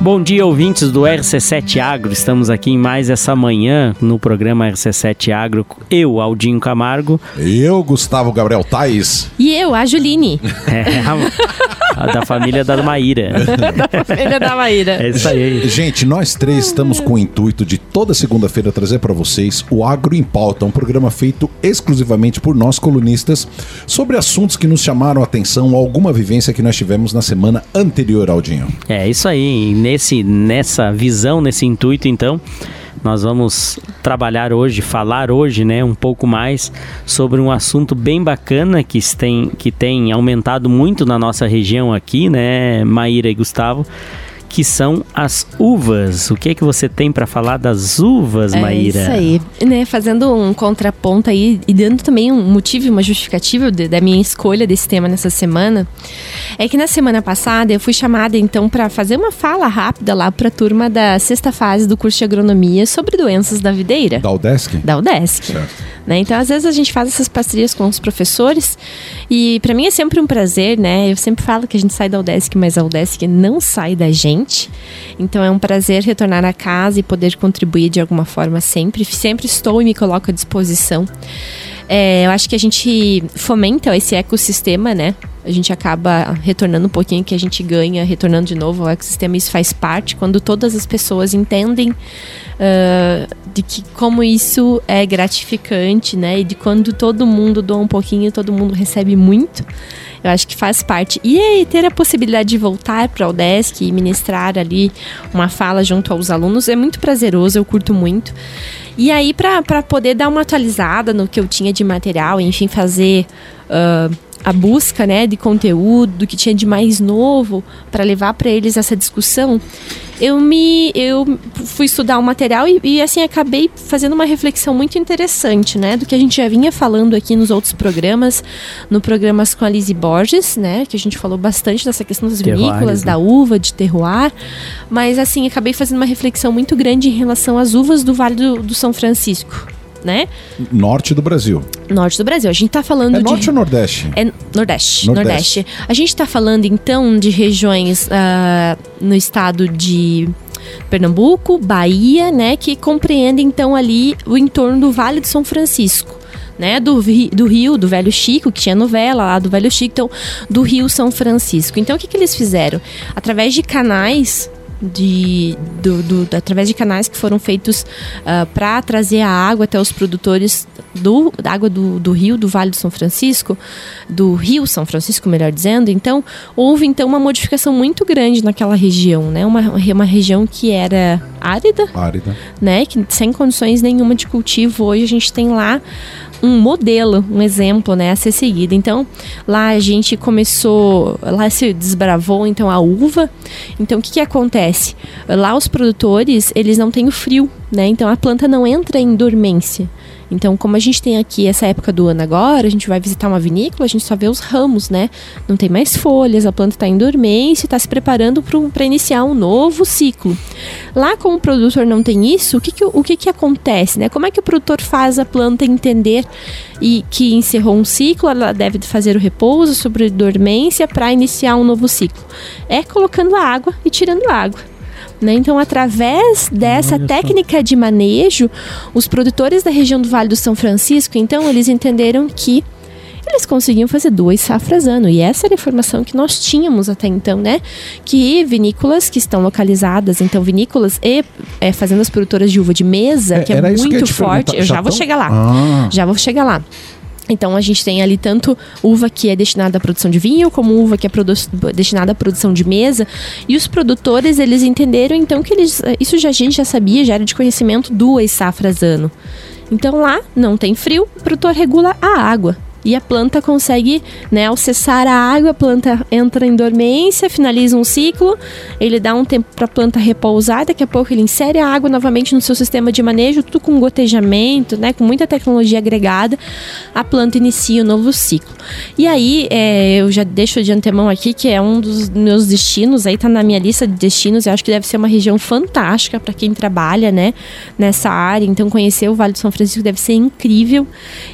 Bom dia, ouvintes do RC7 Agro. Estamos aqui em mais essa manhã no programa RC7 Agro. Eu, Aldinho Camargo. Eu, Gustavo Gabriel Tais. E eu, a Juline. É, a, da família da Maíra. da família da Maíra. É isso aí. Gente, nós três estamos com o intuito de toda segunda-feira trazer para vocês o Agro em Pauta, um programa feito exclusivamente por nós colunistas sobre assuntos que nos chamaram a atenção ou alguma vivência que nós tivemos na semana anterior, Aldinho. É isso aí. nesse, nessa visão, nesse intuito, então, nós vamos trabalhar hoje, falar hoje, né, um pouco mais sobre um assunto bem bacana que tem, que tem aumentado muito na nossa região aqui, né, Maíra e Gustavo que são as uvas. O que é que você tem para falar das uvas, é Maíra? É isso aí, né? Fazendo um contraponto aí e dando também um motivo, uma justificativa de, da minha escolha desse tema nessa semana, é que na semana passada eu fui chamada então para fazer uma fala rápida lá para a turma da sexta fase do curso de agronomia sobre doenças da videira. Da UDESC? Da UDESC. Certo. Né? Então, às vezes a gente faz essas parcerias com os professores e para mim é sempre um prazer, né? Eu sempre falo que a gente sai da UDESC, mas a UDESC não sai da gente. Então, é um prazer retornar a casa e poder contribuir de alguma forma sempre. Sempre estou e me coloco à disposição. É, eu acho que a gente fomenta esse ecossistema, né? A gente acaba retornando um pouquinho que a gente ganha, retornando de novo ao ecossistema. Isso faz parte quando todas as pessoas entendem uh, de que como isso é gratificante, né? E de quando todo mundo doa um pouquinho, todo mundo recebe muito. Eu acho que faz parte. E aí, ter a possibilidade de voltar para o desk e ministrar ali uma fala junto aos alunos é muito prazeroso, eu curto muito. E aí, para poder dar uma atualizada no que eu tinha de material, enfim, fazer. Uh, a busca né, de conteúdo, que tinha de mais novo para levar para eles essa discussão, eu me eu fui estudar o material e, e, assim acabei fazendo uma reflexão muito interessante, né, do que a gente já vinha falando aqui nos outros programas, no programas com a Lizzie Borges, né, que a gente falou bastante dessa questão das vinícolas, né? da uva, de terroir, mas assim acabei fazendo uma reflexão muito grande em relação às uvas do Vale do, do São Francisco né? Norte do Brasil. Norte do Brasil. A gente tá falando é de. Norte ou Nordeste? É Nordeste. Nordeste. Nordeste. A gente tá falando então de regiões uh, no estado de. Pernambuco, Bahia, né, que compreendem então ali o entorno do Vale do São Francisco. Né, do, do Rio, do Velho Chico, que tinha novela lá do Velho Chico, então, do Rio São Francisco. Então, o que, que eles fizeram? Através de canais de, do, do, através de canais que foram feitos uh, ah, para trazer a água até os produtores do, da água do, do rio, do Vale do São Francisco, do Rio São Francisco, melhor dizendo. Então, houve então uma modificação muito grande naquela região, né? Uma, uma região que era árida, árida, né? Que sem condições nenhuma de cultivo. Hoje a gente tem lá um modelo, um exemplo, né, a ser seguido. Então, lá a gente começou, lá se desbravou então a uva. Então, o que, que acontece? Lá os produtores, eles não têm o frio, né? Então a planta não entra em dormência. Então, como a gente tem aqui essa época do ano agora, a gente vai visitar uma vinícola, a gente só vê os ramos, né? Não tem mais folhas, a planta está em dormência, está se preparando para iniciar um novo ciclo. Lá, como o produtor não tem isso, o que, que, o que, que acontece, né? Como é que o produtor faz a planta entender e que encerrou um ciclo, ela deve fazer o repouso sobre dormência para iniciar um novo ciclo? É colocando a água e tirando a água. Né? Então, através dessa técnica de manejo, os produtores da região do Vale do São Francisco, então, eles entenderam que eles conseguiam fazer duas safras ano. E essa era a informação que nós tínhamos até então, né? Que vinícolas que estão localizadas, então vinícolas e é, fazendas produtoras de uva de mesa, é, que é muito que forte. Eu já, já vou chegar lá. Ah. Já vou chegar lá. Então a gente tem ali tanto uva que é destinada à produção de vinho, como uva que é destinada à produção de mesa. E os produtores, eles entenderam então que eles. Eh, isso já a gente já sabia, já era de conhecimento duas safras ano. Então lá não tem frio, o produtor regula a água e a planta consegue, né, ao cessar a água, a planta entra em dormência, finaliza um ciclo, ele dá um tempo para a planta repousar, daqui a pouco ele insere a água novamente no seu sistema de manejo, tudo com gotejamento, né, com muita tecnologia agregada, a planta inicia um novo ciclo. E aí, é, eu já deixo de antemão aqui que é um dos meus destinos, aí tá na minha lista de destinos, eu acho que deve ser uma região fantástica para quem trabalha, né, nessa área, então conhecer o Vale do São Francisco deve ser incrível.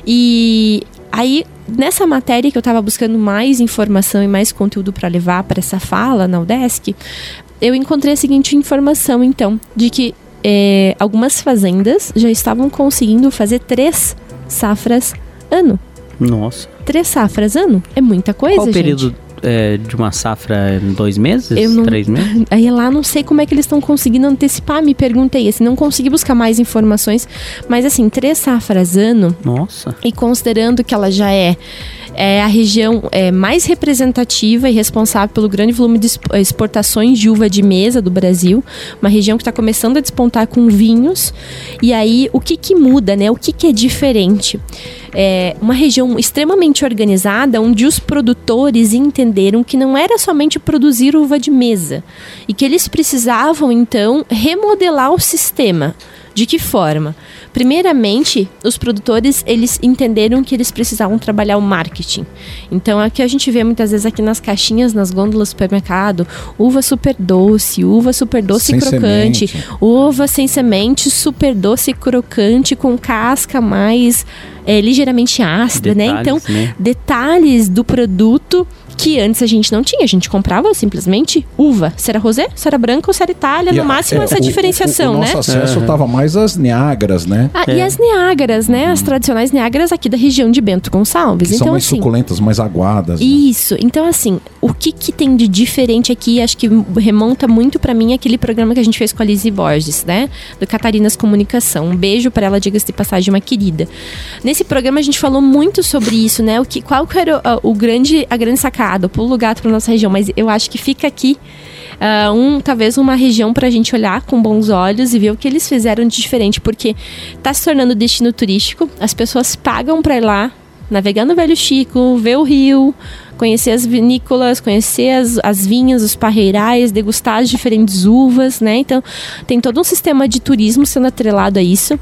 E aí, nessa matéria que eu estava buscando mais informação e mais conteúdo para levar para essa fala na UDESC, eu encontrei a seguinte informação, então, de que é, algumas fazendas já estavam conseguindo fazer três safras ano. Nossa. Três safras ano é muita coisa, Qual o gente. período é, de uma safra? Dois meses? Eu não- Três meses? Aí lá não sei como é que eles estão conseguindo antecipar, me perguntei, assim, não consegui buscar mais informações, mas assim, três safras ano, Nossa. e considerando que ela já é, é a região é, mais representativa e responsável pelo grande volume de expo- exportações de uva de mesa do Brasil, uma região que está começando a despontar com vinhos. E aí, o que, que muda, né? O que, que é diferente? É uma região extremamente organizada, onde os produtores entenderam que não era somente produzir uva de mesa e que eles precisavam então remodelar o sistema. De que forma? Primeiramente, os produtores eles entenderam que eles precisavam trabalhar o marketing. Então, aqui a gente vê muitas vezes aqui nas caixinhas, nas gôndolas do supermercado, uva super doce, uva super doce Sem e crocante, semente. uva sem semente, super doce e crocante, com casca mais é, ligeiramente ácida, né? Então, Detalhes, né? detalhes do produto que antes a gente não tinha. A gente comprava simplesmente uva. Se era rosé, se era branca ou se era Itália, E no a- máximo é, essa o- diferenciação, o, o né? nosso acesso Aham. tava mais às Niágaras, né? Ah, É. E as Niágaras, né? As tradicionais Niágaras aqui da região de Bento Gonçalves. Que então, são mais assim. suculentas, mais aguadas. né? Isso. Então, assim, o que, que tem de diferente aqui, acho que remonta muito pra mim aquele programa que a gente fez com a Lizzie Borges, né? Do Catarinas Comunicação. Um beijo pra ela, diga-se de passagem, uma querida. Nesse programa a gente falou muito sobre isso, né? O que, qual que era o, o grande, a grande sacada, o pulo gato pra nossa região. Mas eu acho que fica aqui ah, um, talvez uma região pra gente olhar com bons olhos e ver o que eles fizeram de diferente, porque tá se tornando destino turístico, as pessoas pagam pra ir lá, navegar no Velho Chico, ver o rio, conhecer as vinícolas, conhecer as, as vinhas, os parreirais, degustar as diferentes uvas, né? Então, tem todo um sistema de turismo sendo atrelado a isso.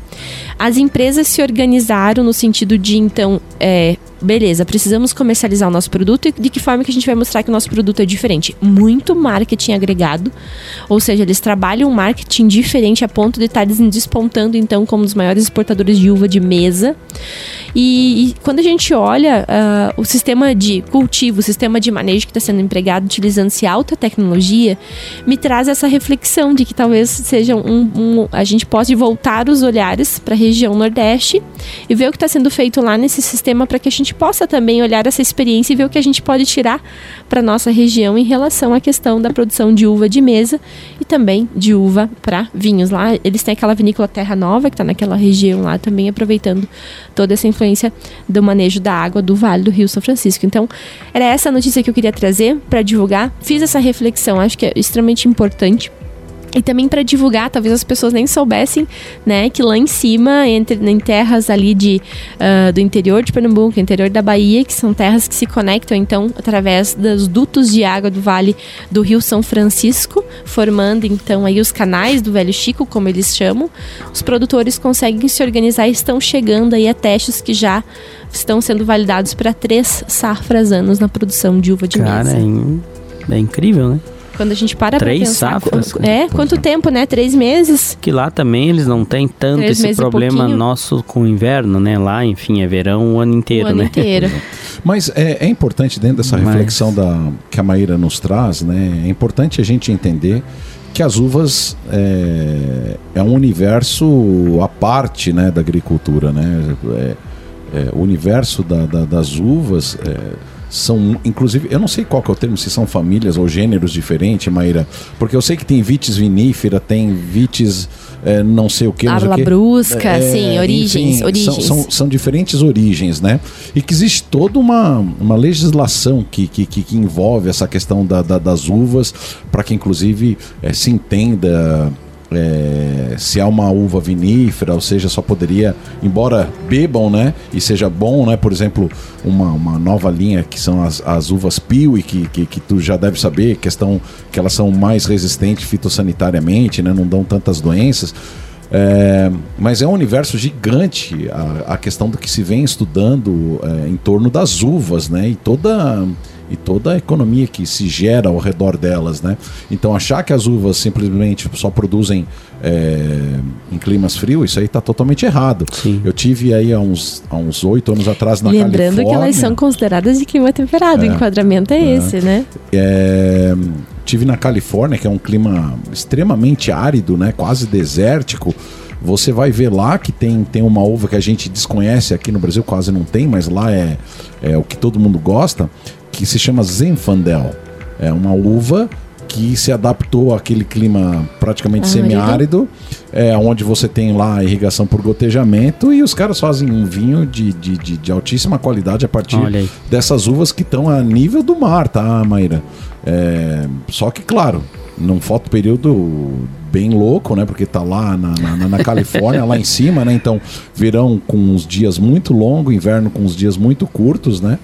As empresas se organizaram no sentido de, então, é, beleza, precisamos comercializar o nosso produto e de que forma que a gente vai mostrar que o nosso produto é diferente? Muito marketing agregado, ou seja, eles trabalham um marketing diferente a ponto de estarem despontando, então, como os maiores exportadores de uva de mesa. E, e quando a gente olha ah, o sistema de cultivo, o sistema de manejo que está sendo empregado utilizando-se alta tecnologia, me traz essa reflexão de que talvez seja um, um- a gente possa voltar os olhares para região Nordeste e ver o que está sendo feito lá nesse sistema para que a gente possa também olhar essa experiência e ver o que a gente pode tirar para nossa região em relação à questão da produção de uva de mesa e também de uva para vinhos. Lá eles têm aquela vinícola Terra Nova que está naquela região lá também aproveitando toda essa influência do manejo da água do Vale do Rio São Francisco. Então, era essa a notícia que eu queria trazer para divulgar. Fiz essa reflexão, acho que é extremamente importante. E também para divulgar, talvez as pessoas nem soubessem, né, que lá em cima, entre em terras ali de, ah, do interior de Pernambuco, interior da Bahia, que são terras que se conectam então através dos dutos de água do Vale do Rio São Francisco, formando então aí os canais do Velho Chico, como eles chamam. Os produtores conseguem se organizar e estão chegando aí a testes que já estão sendo validados para três safras anos na produção de uva de Cara, mesa. é, é incrível, né? Quando a gente para Três pra pensar, safras, qu- cara. é, quanto tempo, né? Três meses? Que lá também eles não têm tanto Três esse problema nosso com o inverno, né? Lá, enfim, é verão o ano inteiro, o ano né? inteiro. Mas é, é importante, dentro dessa Mas- reflexão da, que a Maíra nos traz, né? É importante a gente entender que as uvas é, é um universo à parte né, da agricultura, né? É, é, o universo da- da- das uvas é, são, inclusive, eu não sei qual que é o termo, se são famílias ou gêneros diferentes, Maíra, porque eu sei que tem vitis vinífera, tem vitis é, não sei o que, quê. brusca, sim, origens, são- origens. São, são diferentes origens, né? E que existe toda uma, uma legislação que, que, que, que envolve essa questão da, da- das uvas, para que inclusive eh, se entenda eh, se há uma uva vinífera, ou seja, só poderia, embora bebam, né? E seja bom, né? Por exemplo, uma, uma nova linha que são as, as uvas Piwi, que, que, que tu já deve saber, questão que elas são mais resistentes fitossanitariamente, né? Não dão tantas doenças. É, mas é um universo gigante a, a questão do que se vem estudando é, em torno das uvas, né? E toda e toda a economia que se gera ao redor delas, né? Então achar que as uvas simplesmente só produzem é, em climas frios, isso aí está totalmente errado. Sim. Eu tive aí há uns oito anos atrás na Lembrando Califórnia. que elas são consideradas de clima temperado. O enquadramento é, esse, né? É, tive na Califórnia, que é um clima extremamente árido, né? Quase desértico. Você vai ver lá que tem, tem uma uva que a gente desconhece aqui no Brasil, quase não tem, mas lá é, é o que todo mundo gosta, que se chama Zinfandel. É uma uva que se adaptou àquele clima praticamente semiárido, é, onde você tem lá a irrigação por gotejamento e os caras fazem um vinho de, de, de, de altíssima qualidade a partir dessas uvas que estão a nível do mar, tá, Maíra? É, só que, claro, num fotoperíodo bem louco, né? Porque tá lá na, na, na Califórnia, lá em cima, né? Então, verão com uns dias muito longos, inverno com uns dias muito curtos, né?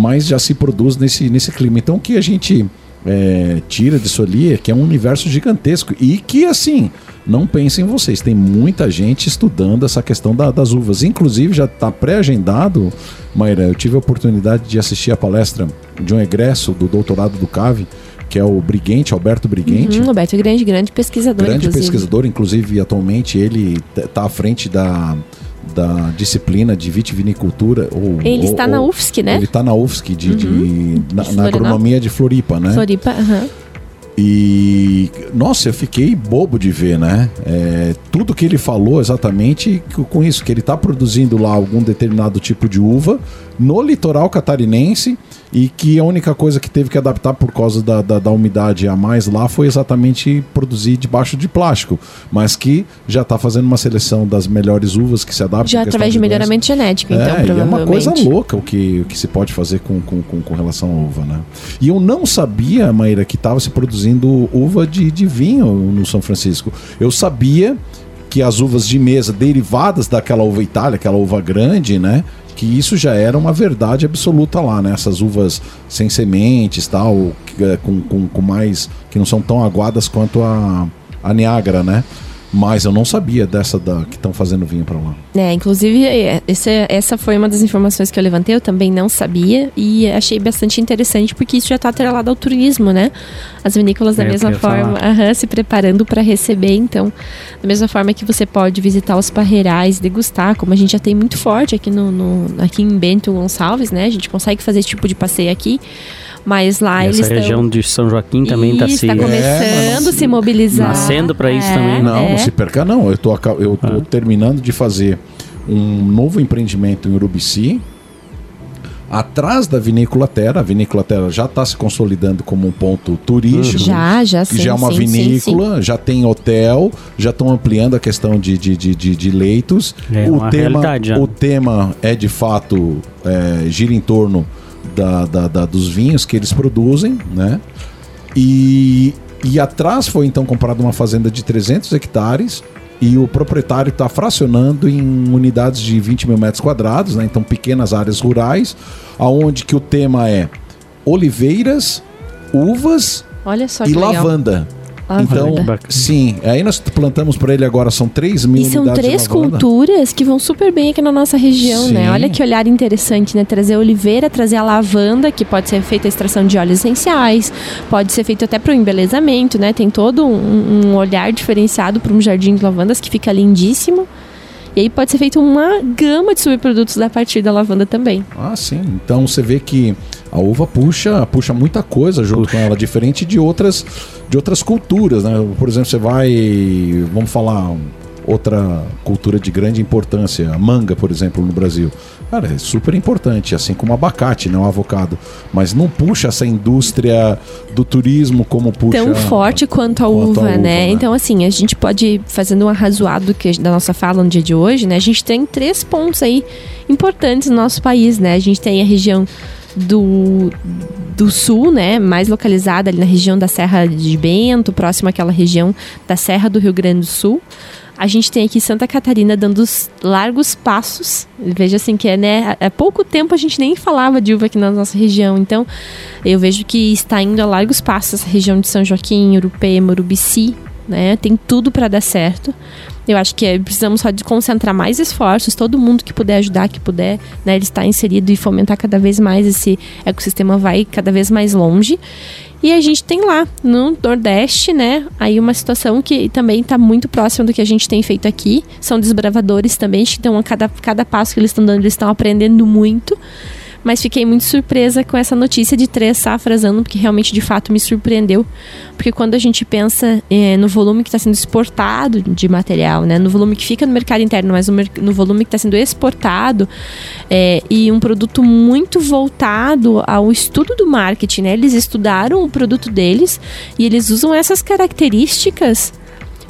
Mas já se produz nesse, nesse clima. Então, o que a gente é, tira disso ali é que é um universo gigantesco e que, assim, não pensem vocês, tem muita gente estudando essa questão da- das uvas. Inclusive, já está pré-agendado, Maíra, eu tive a oportunidade de assistir a palestra de um egresso do doutorado do CAVE, que é o Briguente, Alberto Briguente. Hum, Roberto Grande, grande pesquisador, Grande inclusive. pesquisador, inclusive atualmente ele está à frente da, da disciplina de vitivinicultura. Ou, Ele ou- está na ou- UFSC, né? Ele está na UFSC, de, de- na, De na agronomia de Floripa, né? Floripa, aham. E nossa, eu fiquei bobo de ver, né? É, tudo que ele falou exatamente co- com isso, que ele está produzindo lá algum determinado tipo de uva no litoral catarinense e que a única coisa que teve que adaptar por causa da, da, da umidade a mais lá foi exatamente produzir debaixo de plástico, mas que já está fazendo uma seleção das melhores uvas que se adaptam. Já questão através de melhoramento genético, então, É, e é provavelmente. uma coisa louca o que, o que se pode fazer com, com, com, com relação à uva, né? E eu não sabia, Maíra, que estava se produzindo uva de, de vinho no São Francisco. Eu sabia que as uvas de mesa derivadas daquela uva Itália, aquela uva grande, né? Que isso já era uma verdade absoluta lá, né? Essas uvas sem sementes, tal, é, com, com, com mais. que não são tão aguadas quanto a, a né? Mas eu não sabia dessa da, que estão fazendo vinho para lá. É, inclusive, é, esse- essa foi uma das informações que eu levantei, eu também não sabia e achei bastante interessante porque isso já está atrelado ao turismo, né? As vinícolas da É, eu mesma forma, aham, se preparando para receber, então, da mesma forma que você pode visitar os parreirais, degustar, como a gente já tem muito forte aqui no, no- aqui em Bento Gonçalves, né? A gente consegue fazer esse tipo de passeio aqui, mas lá Essa eles região estão de São Joaquim também está Isso, se. tá começando a se mobilizar. nascendo pra isso É, também. Não, é. não se perca não. Eu tô, aca- eu Ah. terminando de fazer um novo empreendimento em Urubici. Atrás da Vinícola Terra, a Vinícola Terra já está se consolidando como um ponto turístico. Já, já, sim, já é uma sim, sim, sim. vinícola, já tem hotel, já estão ampliando a questão de, de, de, de- de leitos. É o, uma tema, o tema é de fato é, gira em torno da, da- da- dos vinhos que eles produzem, né? E, e atrás foi então comprada uma fazenda de 300 hectares e o proprietário está fracionando em unidades de 20 mil metros quadrados, né? Então pequenas áreas rurais, aonde que o tema é oliveiras, uvas e legal. lavanda. Lavanda. Então, sim, aí nós plantamos para ele agora são 3 mil E são três culturas que vão super bem aqui na nossa região, Sim. né? Olha que olhar interessante, né? Trazer a oliveira, trazer a lavanda, que pode ser feita a extração de óleos essenciais, pode ser feito até para o embelezamento, né? Tem todo um, um olhar diferenciado para um jardim de lavandas que fica lindíssimo. E aí pode ser feita uma gama de subprodutos a partir da lavanda também. Ah, sim. Então você vê que a uva puxa, puxa muita coisa junto Puxa. com ela, diferente de outras, de outras culturas, né? Por exemplo, você vai, vamos falar outra cultura de grande importância, a manga, por exemplo, no Brasil. Cara, é super importante, assim como o abacate, né, o avocado. Mas não puxa essa indústria do turismo como puxa. Tão forte quanto a quanto uva, a uva, né? né? Então, assim, a gente pode, fazendo um arrazoado que, da nossa fala no dia de hoje, né? A gente tem três pontos aí importantes no nosso país, né? A gente tem a região do, do sul, né? Mais localizada ali na região da Serra de Bento, próximo àquela região da Serra do Rio Grande do Sul. A gente tem aqui Santa Catarina dando os largos passos. Veja assim que é, né? Há pouco tempo a gente nem falava de uva aqui na nossa região. Então, eu vejo que está indo a largos passos essa região de São Joaquim, Urupema, Urubici, né? Tem tudo para dar certo. Eu acho que é, precisamos só de concentrar mais esforços, todo mundo que puder ajudar, que puder, né, ele estar inserido e fomentar cada vez mais esse ecossistema vai cada vez mais longe. E a gente tem lá no Nordeste, né? Aí uma situação que também está muito próxima do que a gente tem feito aqui. São desbravadores também, que estão a cada, cada passo que eles estão dando, eles estão aprendendo muito mas fiquei muito surpresa com essa notícia de três safras ano, porque realmente de fato me surpreendeu. Porque quando a gente pensa é, no volume que está sendo exportado de material, né, no volume que fica no mercado interno, mas no, no volume que está sendo exportado, é, e um produto muito voltado ao estudo do marketing, né, eles estudaram o produto deles e eles usam essas características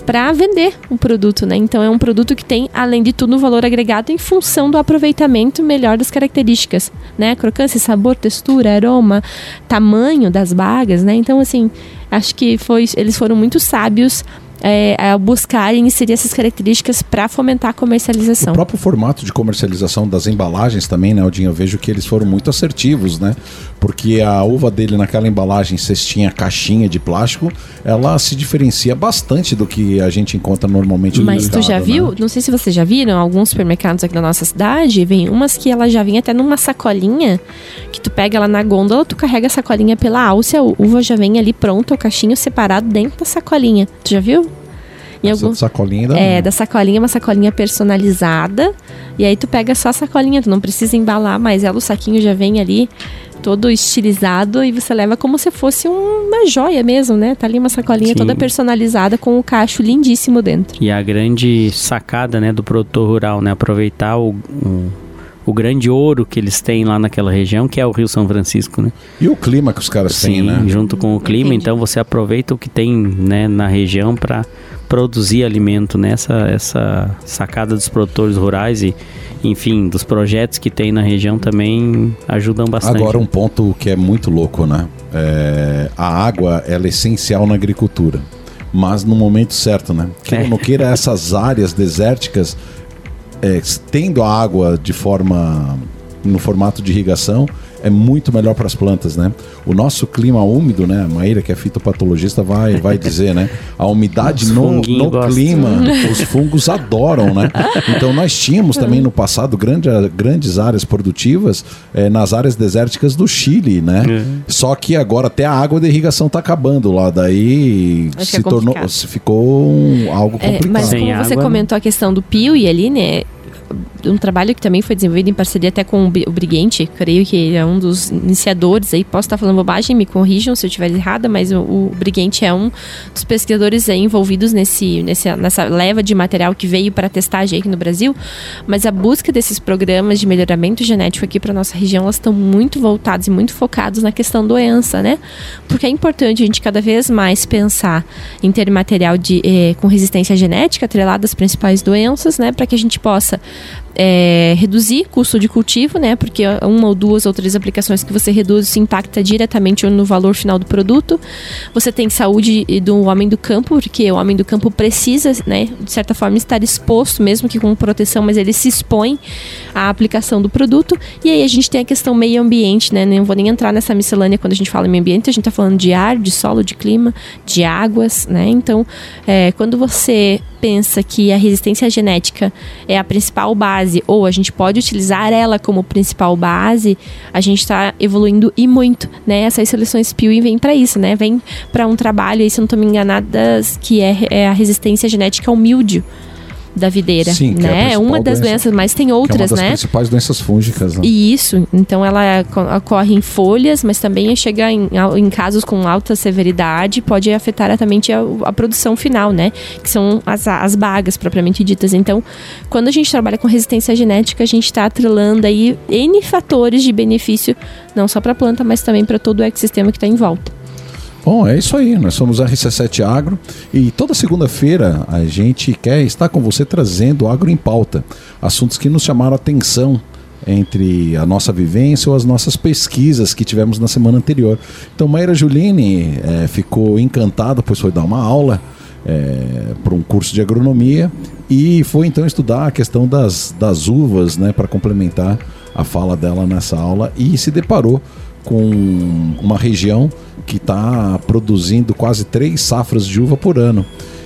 para vender o produto, né? Então é um produto que tem, além de tudo, um valor agregado em função do aproveitamento melhor das características, né? Crocância, sabor, textura, aroma, tamanho das bagas, né? Então assim, acho que foi, eles foram muito sábios é, a buscar e inserir essas características para fomentar a comercialização. O próprio formato de comercialização das embalagens também, né, Odinho? Eu vejo que eles foram muito assertivos, né? Porque a uva dele naquela embalagem cestinha, caixinha de plástico, ela se diferencia bastante do que a gente encontra normalmente no Mas mercado. tu já né? viu? Não sei se vocês já viram, alguns supermercados aqui da nossa cidade, vem umas que ela já vem até numa sacolinha, que tu pega ela na gôndola, tu carrega a sacolinha pela alça, a uva já vem ali pronta, o caixinho separado dentro da sacolinha. Tu já viu? Em Essa algum... sacolinha da... É, da sacolinha, uma sacolinha personalizada. E aí tu pega só a sacolinha, tu não precisa embalar, mas ela, o saquinho já vem ali todo estilizado e você leva como se fosse uma joia mesmo, né? Tá ali uma sacolinha Sim. toda personalizada com o cacho lindíssimo dentro. E a grande sacada, né, do produtor rural, né, aproveitar o, o, o grande ouro que eles têm lá naquela região, que é o Rio São Francisco, né? E o clima que os caras têm, Sim, né? junto com o clima, Entendi. então você aproveita o que tem, né, na região para produzir alimento, né? Essa, essa sacada dos produtores rurais e, enfim, dos projetos que tem na região também ajudam bastante. Agora um ponto que é muito louco, né? É, a água ela é essencial na agricultura, mas no momento certo, né? É. ou não queira, essas áreas desérticas, é, tendo a água de forma no formato de irrigação, é muito melhor para as plantas, né? O nosso clima úmido, né? A Maíra, que é fitopatologista, vai, vai dizer, né? A umidade Os no, no clima, os fungos adoram, né? Então nós tínhamos também no passado grande, grandes áreas produtivas eh, nas áreas desérticas do Chile, né? Só que agora até a água de irrigação está acabando lá, daí Acho que se é tornou, ficou um- algo É, complicado. mas Sem como você água, comentou a questão do Piuí ali, né? Um trabalho que também foi desenvolvido em parceria até com o Bri- o Briguente, creio que é um dos iniciadores aí. Posso estar falando bobagem, me corrijam se eu estiver errada, mas o, o Briguente é um dos pesquisadores envolvidos nesse, nesse, nessa leva de material que veio para testagem aqui no Brasil. Mas a busca desses programas de melhoramento genético aqui para nossa região, elas estão muito voltadas e muito focados na questão doença, né? Porque é importante a gente cada vez mais pensar em ter material de, eh, com resistência genética atrelado às principais doenças, né? Para que a gente possa eh, reduzir custo de cultivo, né? Porque uma ou duas ou três aplicações que você reduz se impacta diretamente no valor final do produto. Você tem saúde do homem do campo, porque o homem do campo precisa, né? De certa forma estar exposto, mesmo que com proteção, mas ele se expõe à aplicação do produto. E aí a gente tem a questão meio ambiente, né? Não vou nem entrar nessa miscelânea quando a gente fala meio ambiente, a gente está falando de ar, de solo, de clima, de águas, né? Então, é, quando você pensa que a resistência genética é a principal base, ou a gente pode utilizar ela como principal base, a gente está evoluindo e muito, né? Essas seleções Pew vêm para isso, né? Vem para um trabalho, aí, se eu não estou me enganadas, que é, é a resistência genética ao mildio da videira, Sim, é né? principal uma das doença. doenças, mas tem que é uma outras, das né? principais doenças fúngicas. Né? E isso, então ela co- ocorre em folhas, mas também chega em, em casos com alta severidade, pode afetar diretamente a, a produção final, né? Que são as, as bagas propriamente ditas. Então, quando a gente trabalha com resistência genética, a gente está atrelando aí N fatores de benefício, não só para a planta, mas também para todo o ecossistema que está em volta. Bom, é isso aí. Nós somos a RC7 Agro e toda segunda-feira a gente quer estar com você trazendo Agro em Pauta. Assuntos que nos chamaram a atenção entre a nossa vivência ou as nossas pesquisas que tivemos na semana anterior. Então, Maíra Giulini eh, ficou encantada, pois foi dar uma aula para um curso de agronomia e foi então estudar a questão das, das uvas, né, para complementar a fala dela nessa aula e se deparou com uma região que está produzindo quase três safras de uva por ano.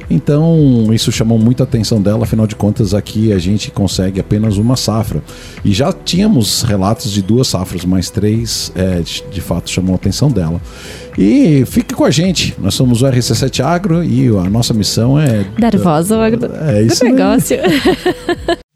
Então, isso chamou muita atenção dela, afinal de contas, aqui a gente consegue apenas uma safra. E já tínhamos relatos de duas safras, mas três, é, de, de fato, chamou a atenção dela. E fique com a gente, nós somos o RC7 Agro e a nossa missão é. Dar voz ao agro... É isso aí. negócio.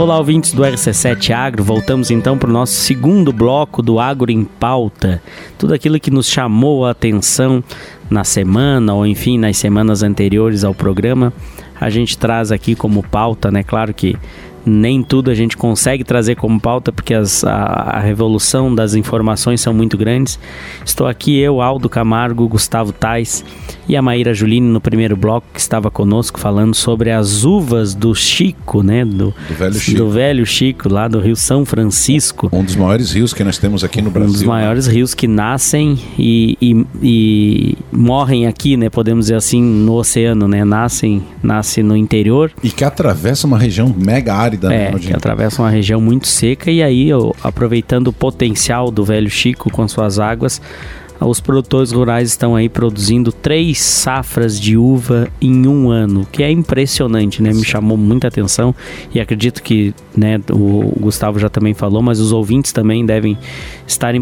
Olá, ouvintes do RC7 Agro. Voltamos então para o nosso segundo bloco do Agro em Pauta. Tudo aquilo que nos chamou a atenção na semana ou enfim nas semanas anteriores ao programa, a gente traz aqui como pauta, né? Claro que nem tudo a gente consegue trazer como pauta porque as, a, a, revolução das informações são muito grandes. Estou aqui eu, Aldo Camargo, Gustavo Tais e a Maíra Juline no primeiro bloco que estava conosco falando sobre as uvas do Chico, né? Do, do, velho, Chico. do velho Chico, lá do Rio São Francisco. Um dos maiores rios que nós temos aqui no Brasil. Um dos maiores né? rios que nascem e, e, e, morrem aqui, né? Podemos dizer assim, no oceano, né? Nascem, nasce no interior. E que atravessa uma região mega árida, né, é, que atravessa uma região muito seca e aí, aproveitando o potencial do velho Chico com suas águas, os produtores rurais estão aí produzindo três safras de uva em um ano, que é impressionante, né? Me chamou muita atenção e acredito que, né, o Gustavo já também falou, mas os ouvintes também devem estar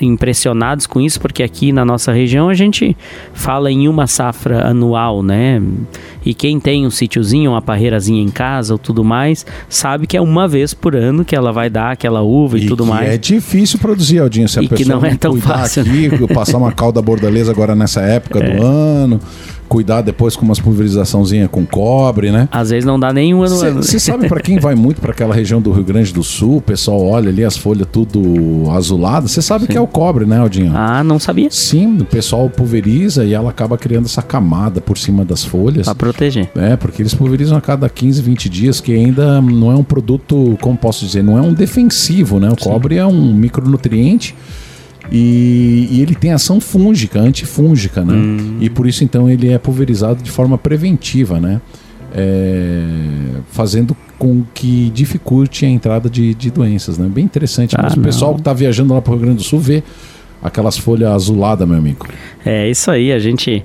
impressionados com isso, porque aqui na nossa região a gente fala em uma safra anual, né? E quem tem um sítiozinho, uma parreirazinha em casa ou tudo mais, sabe que é uma vez por ano que ela vai dar aquela uva e, e tudo mais. É difícil produzir, Aldinho, se a e pessoa que não é tão fácil. Aqui, passar uma calda bordaleza agora nessa época é. do ano cuidar depois com umas pulverizaçãozinha com cobre, né? Às vezes não dá nenhum ano. Você sabe para quem vai muito para aquela região do Rio Grande do Sul, o pessoal olha ali as folhas tudo azuladas, você sabe Sim. que é o cobre, né, Aldinho? Ah, não sabia. Sim, o pessoal pulveriza e ela acaba criando essa camada por cima das folhas. Para proteger. É, porque eles pulverizam a cada 15, 20 dias, que ainda não é um produto, como posso dizer, não é um defensivo, né? O Sim. cobre é um micronutriente e, e, ele tem ação fúngica, antifúngica, né? Hum. E por isso então ele é pulverizado de forma preventiva, né? É, fazendo com que dificulte a entrada de, de doenças, né? Bem interessante. Ah, o pessoal que está viajando lá para o Rio Grande do Sul vê aquelas folhas azuladas, meu amigo. É isso aí, a gente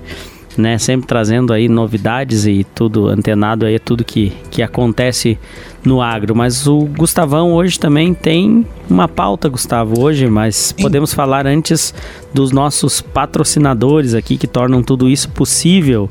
né? Sempre trazendo aí novidades e tudo antenado aí tudo que, que acontece no agro. Mas o Gustavão hoje também tem uma pauta, Gustavo, hoje, mas podemos falar antes dos nossos patrocinadores aqui que tornam tudo isso possível.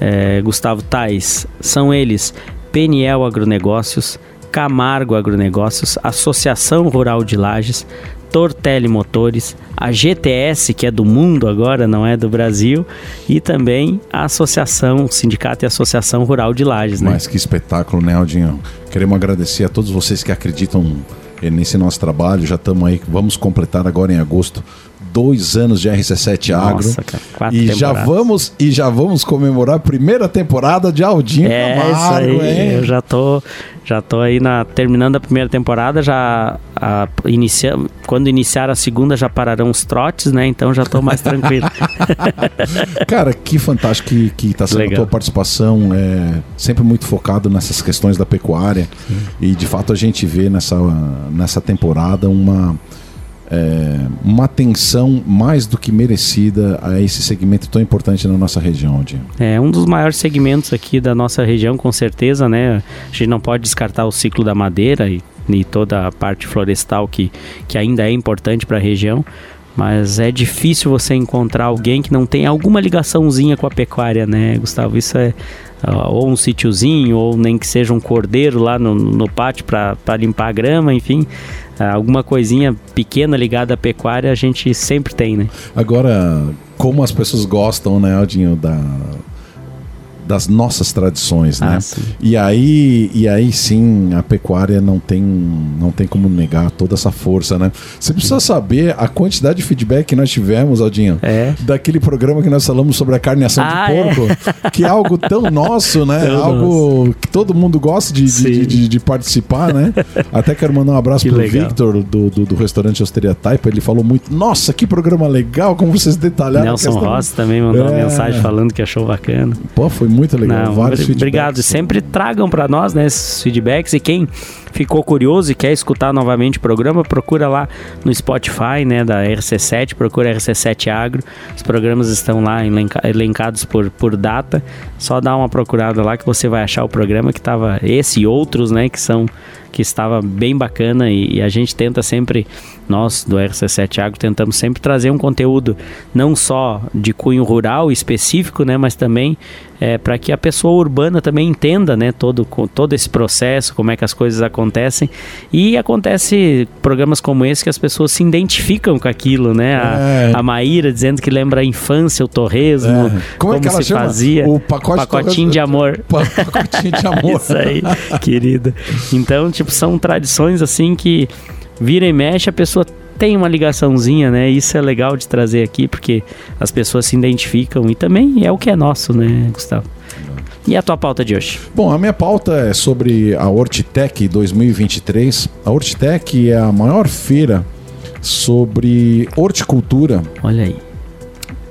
É, Gustavo Tais, são eles Peniel Agronegócios, Camargo Agronegócios, Associação Rural de Lages, Tortelli Motores, a GTS, que é do mundo agora, não é do Brasil, e também a Associação, Sindicato e Associação Rural de Lages. Né? Mas que espetáculo, né, Aldinho? Queremos agradecer a todos vocês que acreditam nesse nosso trabalho. Já estamos aí, vamos completar agora em agosto dois anos de RC7 Agro. Nossa, cara, e já vamos e já vamos comemorar a primeira temporada de Aldinho é, Camargo, isso aí. Eu já tô já tô aí na terminando a primeira temporada, já a, inicia, quando iniciar a segunda já pararão os trotes, né? Então já tô mais tranquilo. Cara, que fantástico que, que tá sendo Legal. a tua participação, é sempre muito focado nessas questões da pecuária. Sim. E de fato a gente vê nessa nessa temporada uma é, uma atenção mais do que merecida a esse segmento tão importante na nossa região, Dinho. É um dos maiores segmentos aqui da nossa região, com certeza, né? A gente não pode descartar o ciclo da madeira e, e toda a parte florestal que, que ainda é importante para a região. Mas é difícil você encontrar alguém que não tem alguma ligaçãozinha com a pecuária, né, Gustavo? Isso é ou um sítiozinho, ou nem que seja um cordeiro lá no, no pátio para limpar a grama, enfim. Alguma coisinha pequena ligada à pecuária a gente sempre tem, né? Agora, como as pessoas gostam, né, Aldinho, da, das nossas tradições, né? Ah, e aí, e aí sim, a pecuária não tem, não tem como negar toda essa força, né? Você precisa saber a quantidade de feedback que nós tivemos, Aldinho, é. daquele programa que nós falamos sobre a carneação ah, de porco, é. que é algo tão nosso, né? Tão algo nosso. que todo mundo gosta de, de, de, de, participar, né? Até quero mandar um abraço que pro legal. Victor do, do, do, restaurante Osteria Taipa. Ele falou muito, nossa, que programa legal, como vocês detalharam. Nelson Rossi também mandou é. uma mensagem falando que achou bacana. Pô, foi muito muito legal. Não, Vários obrigado. Sempre tragam para nós né, esses feedbacks e quem ficou curioso e quer escutar novamente o programa, procura lá no Spotify, né, da RC7, procura RC7 Agro. Os programas estão lá elenca elencados por, por data. Só dá uma procurada lá que você vai achar o programa que estava esse e outros, né, que são que estava bem bacana e, e, a gente tenta sempre, nós do RC7 Agro, tentamos sempre trazer um conteúdo não só de cunho rural específico, né, mas também é, para que a pessoa urbana também entenda né, todo, todo esse processo, como é que as coisas acontecem. E acontece programas como esse que as pessoas se identificam com aquilo, né? A, é. a Maíra dizendo que lembra a infância, o torresmo, é. como, é como se chama? fazia. O pacote pacotinho de amor. Pacotinho de amor. Isso aí, querida. Então, tipo, são tradições assim que vira e mexe, a pessoa tem uma ligaçãozinha, né? Isso é legal de trazer aqui, porque as pessoas se identificam e também é o que é nosso, né, Gustavo? E a tua pauta de hoje? Bom, a minha pauta é sobre a Hortitec 2023. A Hortitec é a maior feira sobre horticultura. Olha aí.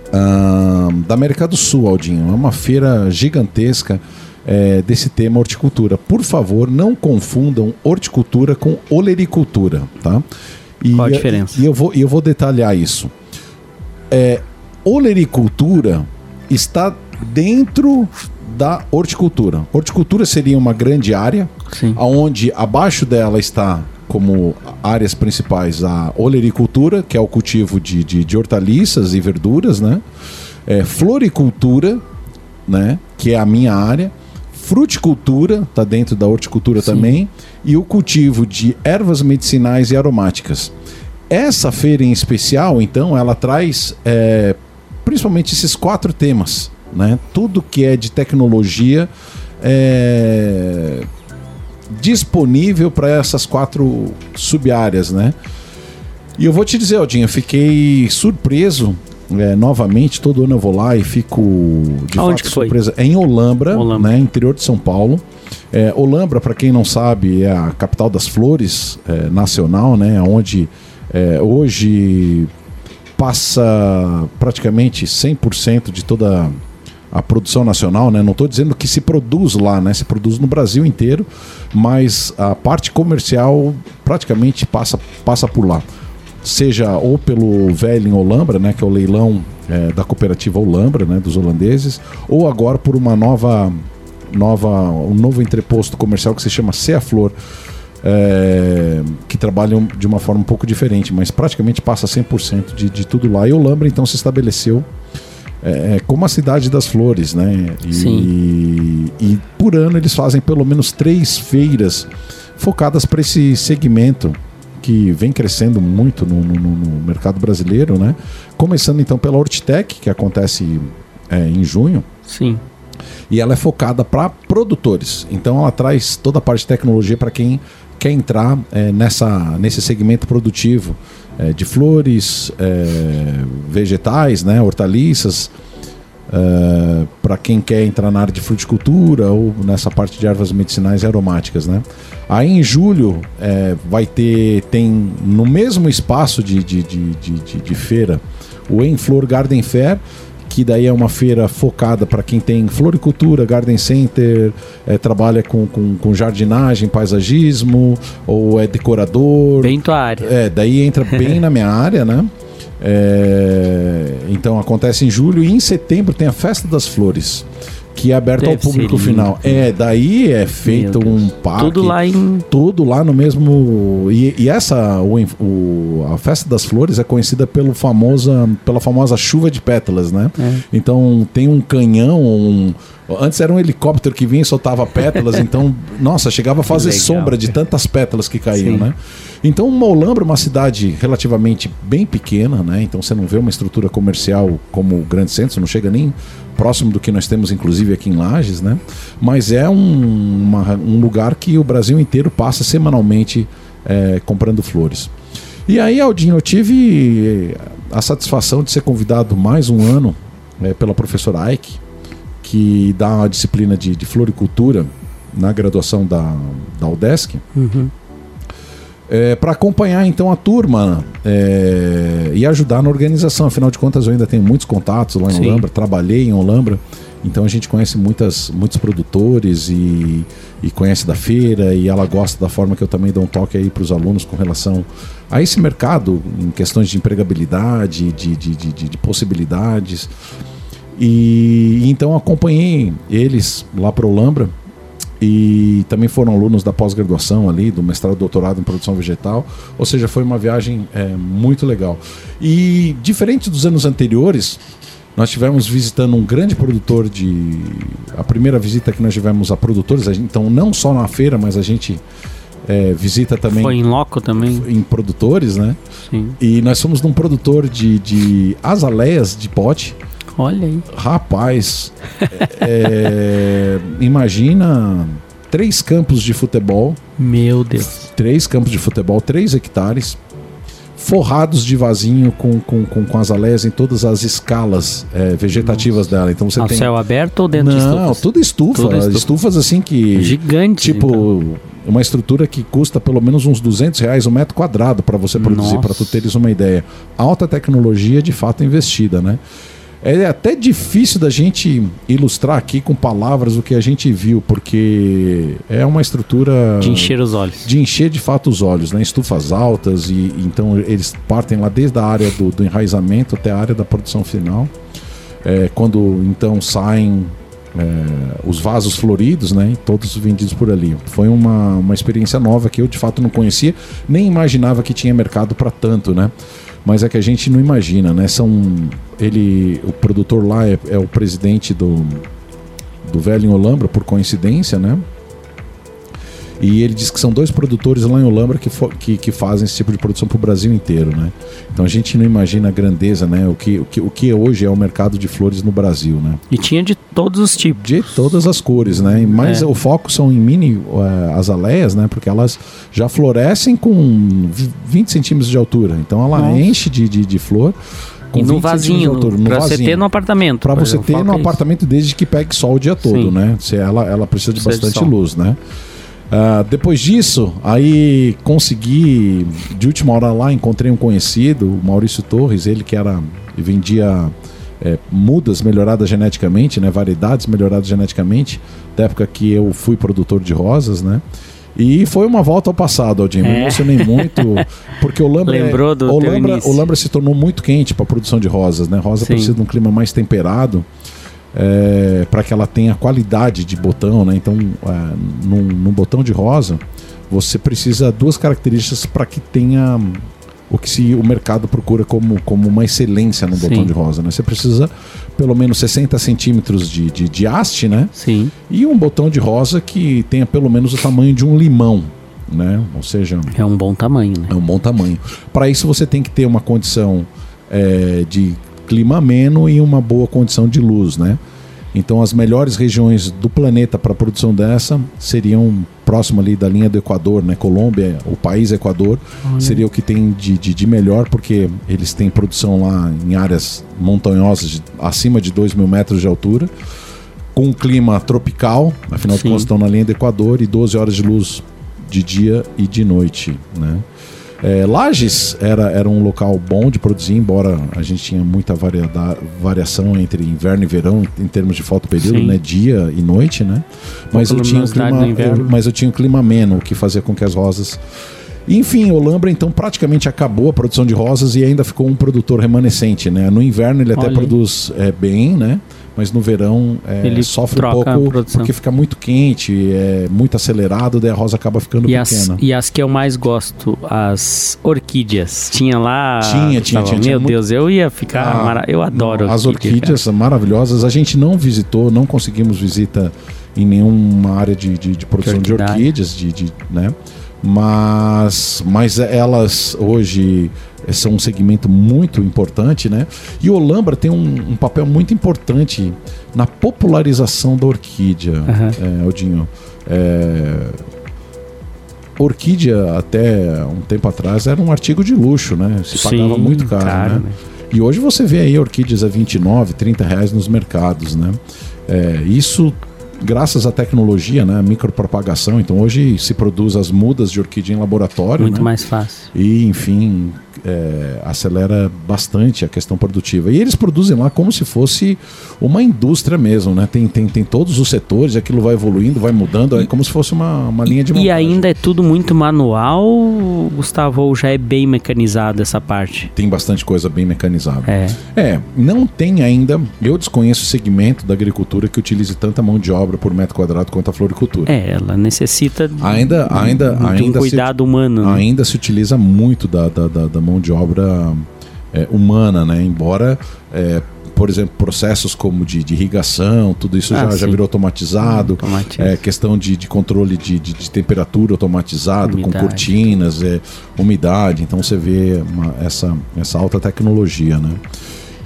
Uh, da América do Sul, Aldinho. É uma feira gigantesca é, desse tema horticultura. Por favor, não confundam horticultura com olericultura, tá? E, Qual a diferença? E eu vou, eu vou detalhar isso. É, olericultura está dentro da horticultura. Horticultura seria uma grande área, Sim. onde abaixo dela está como áreas principais a olericultura, que é o cultivo de, de, de hortaliças e verduras, né? É, floricultura, né? Que é a minha área. Fruticultura, está dentro da horticultura Sim. também e o cultivo de ervas medicinais e aromáticas. Essa feira em especial, então, ela traz é, principalmente esses quatro temas, né? Tudo que é de tecnologia é, disponível para essas quatro sub-áreas, né? E eu vou te dizer, Aldinho, eu fiquei surpreso é, novamente, todo ano eu vou lá e fico de Aonde fato surpresa. É em Olambra, Olambra, né, interior de São Paulo. É, Olambra, para quem não sabe, é a capital das flores é, nacional, né? Onde é, hoje passa praticamente 100% de toda a produção nacional, né? Não estou dizendo que se produz lá, né? Se produz no Brasil inteiro, mas a parte comercial praticamente passa, passa por lá. Seja ou pelo velho Olambra, né? Que é o leilão é, da cooperativa Olambra, né? Dos holandeses, ou agora por uma nova nova, um novo entreposto comercial que se chama Cea Flor, é, que trabalham de uma forma um pouco diferente, mas praticamente passa 100% de, de tudo lá. E Olambra então se estabeleceu é, é, como a cidade das flores, né? E, Sim. E, e por ano eles fazem pelo menos três feiras focadas para esse segmento que vem crescendo muito no, no, no, mercado brasileiro, né? Começando então pela Hortitec, que acontece é, em junho. Sim e ela é focada para produtores. Então ela traz toda a parte de tecnologia para quem quer entrar é, nessa, nesse segmento produtivo é, de flores, é, vegetais, né, hortaliças, é, para quem quer entrar na área de fruticultura ou nessa parte de ervas medicinais e aromáticas. Né. Aí em julho é, vai ter, tem no mesmo espaço de, de, de, de, de feira, o Enflor Garden Fair, que daí é uma feira focada para quem tem floricultura, garden center, é, trabalha com, com, com, jardinagem, paisagismo, ou é decorador. Bem tua área. É, daí entra bem na minha área, né? É, então acontece em julho e em setembro tem a Festa das Flores que é aberto Deve ao público final. É, daí é feito um parque. Tudo lá em. Tudo lá no mesmo. E, e essa, o, o, a Festa das Flores é conhecida pelo famosa, pela famosa chuva de pétalas, né? É. Então tem um canhão, um. Antes era um helicóptero que vinha e soltava pétalas, então, nossa, chegava a fazer sombra de tantas pétalas que caíam, Sim. né? Então, Molambra é uma cidade relativamente bem pequena, né? Então você não vê uma estrutura comercial como o Grande Centro, não chega nem próximo do que nós temos, inclusive, aqui em Lages, né? Mas é um, uma, um lugar que o Brasil inteiro passa semanalmente é, comprando flores. E aí, Aldinho, eu tive a satisfação de ser convidado mais um ano é, pela professora Ike, que dá uma disciplina de, de floricultura na graduação da, da UDESC. Uhum é, para acompanhar então a turma é, e ajudar na organização. Afinal de contas, eu ainda tenho muitos contatos lá em Sim. Olambra, trabalhei em Olambra Então a gente conhece muitas, muitos produtores e, e conhece da feira e ela gosta da forma que eu também dou um toque aí para os alunos com relação a esse mercado em questões de empregabilidade, de, de, de, de possibilidades. E então acompanhei eles lá para o Lambra e também foram alunos da pós-graduação ali, do mestrado e doutorado em produção vegetal. Ou seja, foi uma viagem é, muito legal. E diferente dos anos anteriores, nós tivemos visitando um grande produtor de. A primeira visita que nós tivemos a produtores, a gente, então não só na feira, mas a gente é, visita também. Foi em loco também? Em produtores, né? Sim. E nós fomos num produtor de, de azaleias de pote. Olha aí. Rapaz, é, imagina três campos de futebol. Meu Deus. Três campos de futebol, três hectares forrados de vasinho com, com, com, com azaleias em todas as escalas é, vegetativas Nossa. dela. Então você Ao tem céu aberto ou dentro Não, de estufas? tudo estufa, tudo estufa. Estufas assim que gigante. Tipo então. uma estrutura que custa pelo menos uns 200 reais um metro quadrado para você produzir, para tu teres uma ideia. Alta tecnologia de fato investida, né? É até difícil da gente ilustrar aqui com palavras o que a gente viu, porque é uma estrutura. De encher os olhos. De encher de fato os olhos, né? Estufas altas, e então eles partem lá desde a área do, do enraizamento até a área da produção final. É, quando então saem é, os vasos floridos, né? Todos vendidos por ali. Foi uma, uma experiência nova que eu de fato não conhecia, nem imaginava que tinha mercado para tanto, né? Mas é que a gente não imagina, né? São ele, o produtor lá é, é o presidente do do Velho Olambra por coincidência, né? E ele diz que são dois produtores lá em Olambra que, que, que fazem esse tipo de produção para o Brasil inteiro, né? Então a gente não imagina a grandeza, né? O que, o, que, o que hoje é o mercado de flores no Brasil, né? E tinha de todos os tipos. De todas as cores, né? Mas é. o foco são em mini uh, azaleias, né? Porque elas já florescem com 20 centímetros de altura. Então ela Nossa. enche de, de, de flor. Com e no vasinho, altura, no pra vasinho. você ter no apartamento. Para você ter no é apartamento desde que pegue sol o dia todo, Sim. né? Se ela, ela precisa de precisa bastante de luz, né? Uh, depois disso, aí consegui, de última hora lá, encontrei um conhecido, o Maurício Torres, ele que era vendia é, mudas melhoradas geneticamente, né, variedades melhoradas geneticamente, da época que eu fui produtor de rosas, né? E foi uma volta ao passado, Aldinho. É. Me emocionei muito, porque o Lambra, é- Lembrou do o Lambra, o Lambra se tornou muito quente para a produção de rosas, né? Rosa Sim. precisa de um clima mais temperado é, para que ela tenha qualidade de botão, né? Então, é, num, num, botão de rosa, você precisa duas características para que tenha o que se, o mercado procura como, como uma excelência no botão de rosa, né? Você precisa pelo menos 60 centímetros de, de, de haste, né? Sim. E um botão de rosa que tenha pelo menos o tamanho de um limão, né? Ou seja... É um bom tamanho, né? É um bom tamanho. Para isso você tem que ter uma condição é, de clima ameno e uma boa condição de luz, né? Então as melhores regiões do planeta para a produção dessa seriam próximo ali da linha do Equador, né? Colômbia, o país Equador, seria o que tem de, de, de, melhor, porque eles têm produção lá em áreas montanhosas de, acima de 2 mil metros de altura, com um clima tropical, afinal Sim. de contas estão na linha do Equador, e 12 horas de luz de dia e de noite, né? É, Lages era, era um local bom de produzir, embora a gente tinha muita variada, variação entre inverno e verão em termos de fotoperíodo, né? Dia e noite, né? Mas eu, tinha um clima, eu, mas eu tinha um clima ameno, o que fazia com que as rosas enfim, Olambra então praticamente acabou a produção de rosas e ainda ficou um produtor remanescente, né? No inverno ele até Olha. produz é, bem, né? Mas no verão é, ele sofre um pouco porque fica muito quente, é muito acelerado, daí a rosa acaba ficando e pequena. As, e as que eu mais gosto, as orquídeas. Tinha lá. Tinha, tinha, tinha. Meu tinha Deus, muito... eu ia ficar. Ah, mara... Eu adoro não, As orquídeas cara. maravilhosas. A gente não visitou, não conseguimos visita em nenhuma área de, de, de produção de orquídeas, de, de, né? mas, mas elas hoje são um segmento muito importante, né? E o Olambra tem um, um papel muito importante na popularização da orquídea, uhum. é, Aldinho. É, orquídea, até um tempo atrás, era um artigo de luxo, né? Se Sim, pagava muito caro, caro né? né? E hoje você vê aí orquídeas a 29, 30 reais nos mercados, né? É, isso graças à tecnologia, né, micropropagação, então hoje se produz as mudas de orquídea em laboratório. Muito né? mais fácil. E, enfim, é, acelera bastante a questão produtiva. E eles produzem lá como se fosse uma indústria mesmo, né? Tem, tem, tem todos os setores, aquilo vai evoluindo, vai mudando, é como se fosse uma, uma linha de montagem. E ainda é tudo muito manual, Gustavo, ou já é bem mecanizado essa parte? Tem bastante coisa bem mecanizada. É. É, não tem ainda, eu desconheço o segmento da agricultura que utilize tanta mão de obra por metro quadrado quanto a floricultura. É, ela necessita ainda, ainda, ainda um cuidado se, humano. Né? Ainda se utiliza muito da, da, da, da mão de obra é, humana, né? Embora, é, por exemplo, processos como de, de irrigação, tudo isso ah, já, já virou automatizado. Hum, é, questão de, de controle de, de, de temperatura automatizado, umidade. com cortinas, é, umidade. Então você vê uma, essa, essa alta tecnologia, né?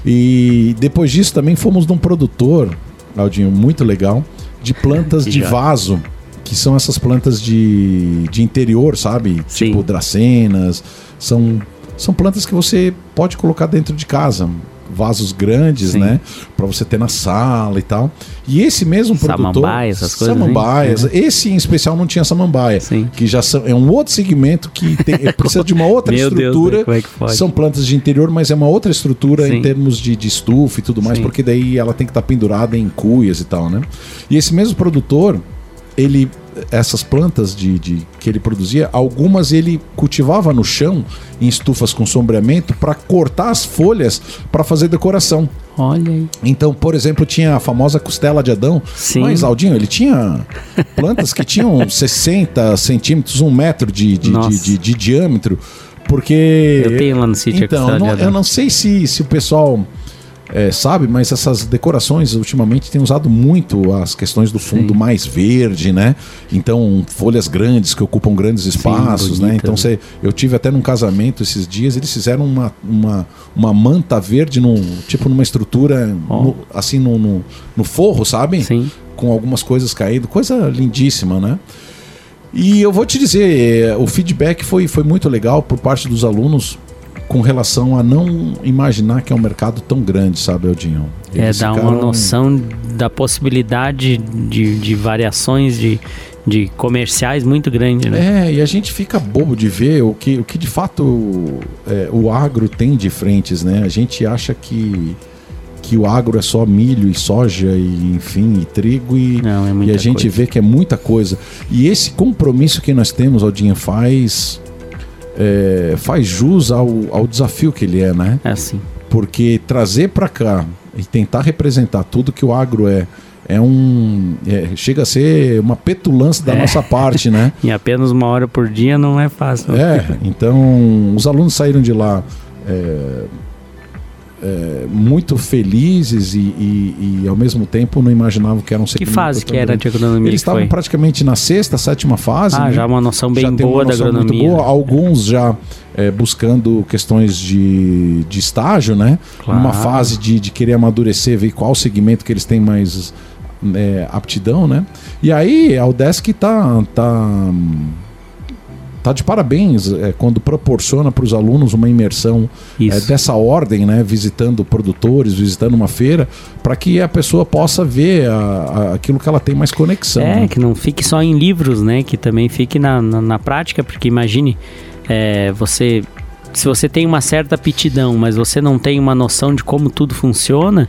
E depois disso também fomos num produtor, Aldinho, muito legal, de plantas de vaso que são essas plantas de, de interior, sabe? Sim. Tipo dracenas. São, são plantas que você pode colocar dentro de casa. Vasos grandes, Sim. né? Para você ter na sala e tal. E esse mesmo produtor. Samambaias, essas coisas. Samambaias. É. Esse em especial não tinha samambaia. Sim. Que já são, é um outro segmento que tem, precisa de uma outra estrutura. Deus, é são plantas de interior, mas é uma outra estrutura Sim. em termos de, de estufa e tudo mais, porque daí ela tem que estar tá pendurada em cuias e tal, né? E esse mesmo produtor, ele essas plantas de, de, que ele produzia, algumas ele cultivava no chão em estufas com sombreamento para cortar as folhas para fazer decoração. Olha aí. Então, por exemplo, tinha a famosa costela de Adão. Sim. Mas, Aldinho, ele tinha plantas que tinham 60 centímetros, um metro de, de, de, de, de diâmetro. Porque. Eu tenho lá no sítio então, não, eu não sei se, se o pessoal é, sabe, mas essas decorações ultimamente têm usado muito as questões do fundo Sim. mais verde, né? Então, folhas grandes que ocupam grandes espaços, Sim, né? Então, cê, eu tive até num casamento esses dias, eles fizeram uma, uma, uma manta verde, num, tipo numa estrutura, oh. no, assim, no, no, no, forro, sabe? Sim. Com algumas coisas caindo, coisa lindíssima, né? E eu vou te dizer, é, o feedback foi, foi muito legal por parte dos alunos com relação a não imaginar que é um mercado tão grande, sabe, Eldinho? É, Eles é, dá uma noção da possibilidade de, de variações de, de comerciais muito grande, né? É, e a gente fica bobo de ver o que, o que de fato é, o agro tem de frentes, né? A gente acha que, que o agro é só milho e soja e enfim, e trigo e, Não, é e a gente coisa. vê que é muita coisa. E esse compromisso que nós temos, Aldinha, faz é, faz jus ao, ao desafio que ele é, né? É assim. Porque trazer para cá e tentar representar tudo que o agro é, é um. É, chega a ser uma petulância da é. nossa parte, né? em apenas uma hora por dia não é fácil. É, então os alunos saíram de lá. É, é, muito felizes e, e, e, ao mesmo tempo não imaginavam que era um Que fase que era de agronomia? Eles estavam praticamente na sexta, sétima fase. Ah, né? já uma noção bem já boa da agronomia. Boa. Alguns já é, buscando questões de, de estágio, né? Claro. Uma fase de, de querer amadurecer, ver qual segmento que eles têm mais é, aptidão, né? E aí a UDESC está tá tá de parabéns é, quando proporciona para os alunos uma imersão é, dessa ordem, né? Visitando produtores, visitando uma feira, para que a pessoa possa ver a, a, aquilo que ela tem mais conexão. É, né? que não fique só em livros, né? Que também fique na, na, na prática, porque imagine é, você. Se você tem uma certa aptidão, mas você não tem uma noção de como tudo funciona,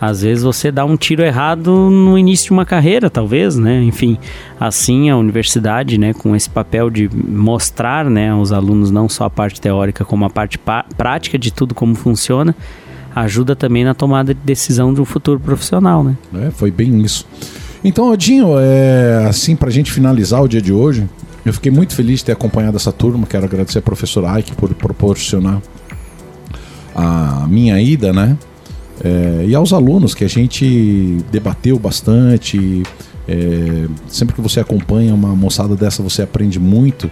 às vezes você dá um tiro errado no início de uma carreira, talvez, né? Enfim, assim a universidade, né, com esse papel de mostrar, né, aos alunos não só a parte teórica, como a parte prática de tudo como funciona, ajuda também na tomada de decisão de um futuro profissional, né? É, foi bem isso. Então, Odinho, é, assim, para a gente finalizar o dia de hoje, eu fiquei muito feliz de ter acompanhado essa turma. Quero agradecer a professora Ike por proporcionar a minha ida, né? É, e aos alunos que a gente debateu bastante. É, sempre que você acompanha uma moçada dessa, você aprende muito,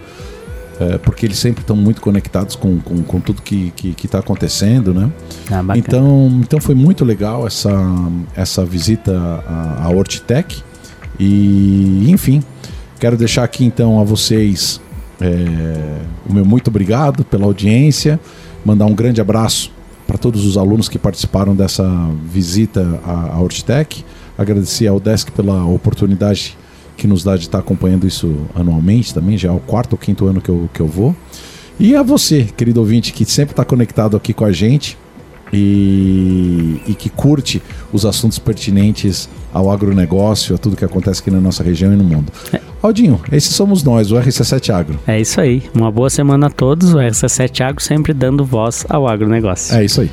é, porque eles sempre estão muito conectados com, com, com tudo que está acontecendo, né? Ah, então, então foi muito legal essa, essa visita à, à Hortitec. E, enfim, quero deixar aqui então a vocês é, o meu muito obrigado pela audiência, mandar um grande abraço para todos os alunos que participaram dessa visita à, à Hortitec. Agradecer ao Desk pela oportunidade que nos dá de estar acompanhando isso anualmente também, já é o quarto ou quinto ano que eu, que eu vou. E a você, querido ouvinte, que sempre está conectado aqui com a gente e, e que curte os assuntos pertinentes ao agronegócio, a tudo que acontece aqui na nossa região e no mundo. É. Aldinho, esses somos nós, o RC7 Agro. É isso aí. Uma boa semana a todos. O RC7 Agro sempre dando voz ao agronegócio. É isso aí.